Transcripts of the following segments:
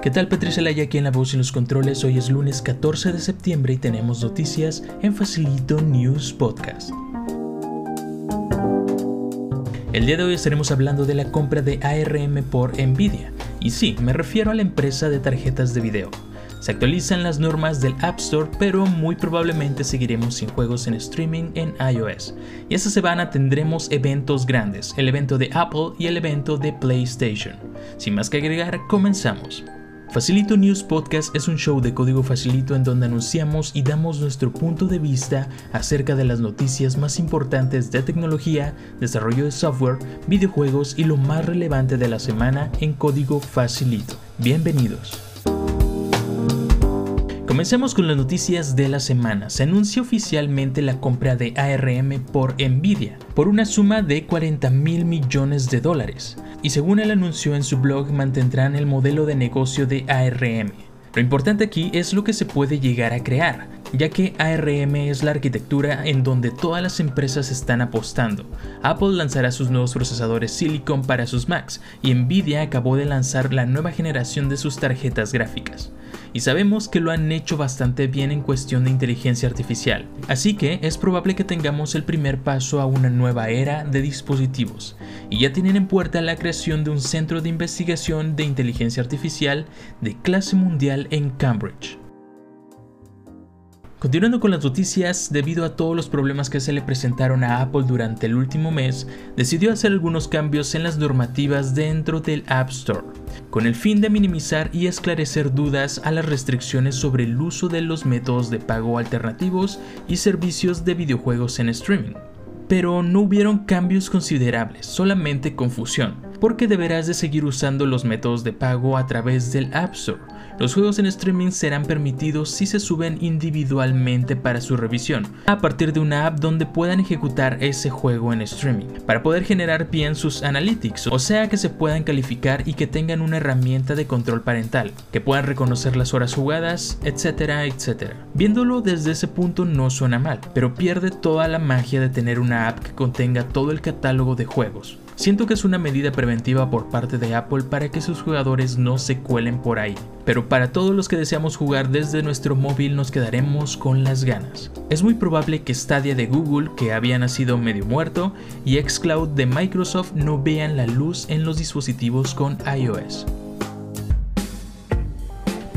¿Qué tal Patricia Laya aquí en la voz y los controles? Hoy es lunes 14 de septiembre y tenemos noticias en Facilito News Podcast. El día de hoy estaremos hablando de la compra de ARM por Nvidia. Y sí, me refiero a la empresa de tarjetas de video. Se actualizan las normas del App Store, pero muy probablemente seguiremos sin juegos en streaming en iOS. Y esta semana tendremos eventos grandes, el evento de Apple y el evento de PlayStation. Sin más que agregar, comenzamos. Facilito News Podcast es un show de código facilito en donde anunciamos y damos nuestro punto de vista acerca de las noticias más importantes de tecnología, desarrollo de software, videojuegos y lo más relevante de la semana en código facilito. Bienvenidos. Comencemos con las noticias de la semana. Se anuncia oficialmente la compra de ARM por Nvidia por una suma de 40 mil millones de dólares. Y según él anunció en su blog, mantendrán el modelo de negocio de ARM. Lo importante aquí es lo que se puede llegar a crear, ya que ARM es la arquitectura en donde todas las empresas están apostando. Apple lanzará sus nuevos procesadores Silicon para sus Macs y Nvidia acabó de lanzar la nueva generación de sus tarjetas gráficas y sabemos que lo han hecho bastante bien en cuestión de inteligencia artificial, así que es probable que tengamos el primer paso a una nueva era de dispositivos, y ya tienen en puerta la creación de un centro de investigación de inteligencia artificial de clase mundial en Cambridge. Continuando con las noticias, debido a todos los problemas que se le presentaron a Apple durante el último mes, decidió hacer algunos cambios en las normativas dentro del App Store, con el fin de minimizar y esclarecer dudas a las restricciones sobre el uso de los métodos de pago alternativos y servicios de videojuegos en streaming. Pero no hubieron cambios considerables, solamente confusión, porque deberás de seguir usando los métodos de pago a través del App Store, los juegos en streaming serán permitidos si se suben individualmente para su revisión, a partir de una app donde puedan ejecutar ese juego en streaming, para poder generar bien sus analytics, o sea que se puedan calificar y que tengan una herramienta de control parental, que puedan reconocer las horas jugadas, etcétera, etcétera. Viéndolo desde ese punto no suena mal, pero pierde toda la magia de tener una app que contenga todo el catálogo de juegos. Siento que es una medida preventiva por parte de Apple para que sus jugadores no se cuelen por ahí, pero para todos los que deseamos jugar desde nuestro móvil nos quedaremos con las ganas. Es muy probable que Stadia de Google, que había nacido medio muerto, y Xcloud de Microsoft no vean la luz en los dispositivos con iOS.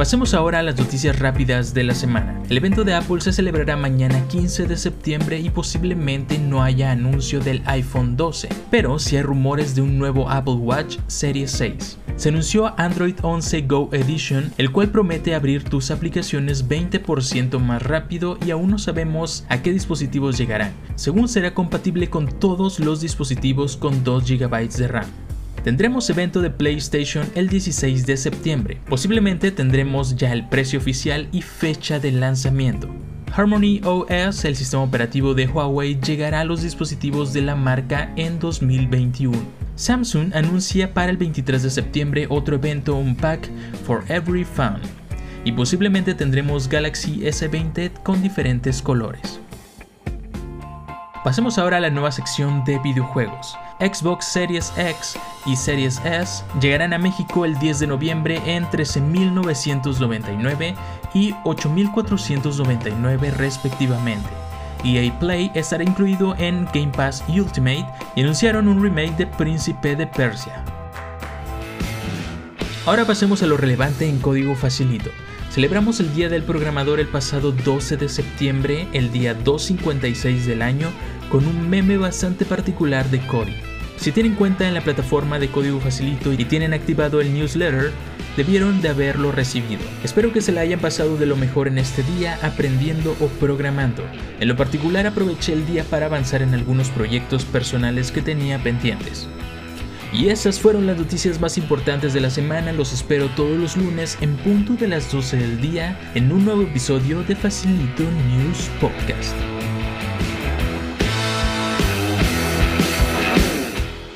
Pasemos ahora a las noticias rápidas de la semana. El evento de Apple se celebrará mañana 15 de septiembre y posiblemente no haya anuncio del iPhone 12, pero sí hay rumores de un nuevo Apple Watch Series 6. Se anunció Android 11 Go Edition, el cual promete abrir tus aplicaciones 20% más rápido y aún no sabemos a qué dispositivos llegarán, según será compatible con todos los dispositivos con 2 GB de RAM. Tendremos evento de PlayStation el 16 de septiembre. Posiblemente tendremos ya el precio oficial y fecha de lanzamiento. Harmony OS, el sistema operativo de Huawei, llegará a los dispositivos de la marca en 2021. Samsung anuncia para el 23 de septiembre otro evento Unpack for Every Fan. Y posiblemente tendremos Galaxy S20 con diferentes colores. Pasemos ahora a la nueva sección de videojuegos. Xbox Series X y Series S llegarán a México el 10 de noviembre en 13.999 y 8.499 respectivamente. EA Play estará incluido en Game Pass Ultimate y anunciaron un remake de Príncipe de Persia. Ahora pasemos a lo relevante en código facilito. Celebramos el Día del Programador el pasado 12 de septiembre, el día 256 del año, con un meme bastante particular de Cody. Si tienen cuenta en la plataforma de código facilito y tienen activado el newsletter, debieron de haberlo recibido. Espero que se la hayan pasado de lo mejor en este día aprendiendo o programando. En lo particular aproveché el día para avanzar en algunos proyectos personales que tenía pendientes. Y esas fueron las noticias más importantes de la semana. Los espero todos los lunes en punto de las 12 del día en un nuevo episodio de Facilito News Podcast.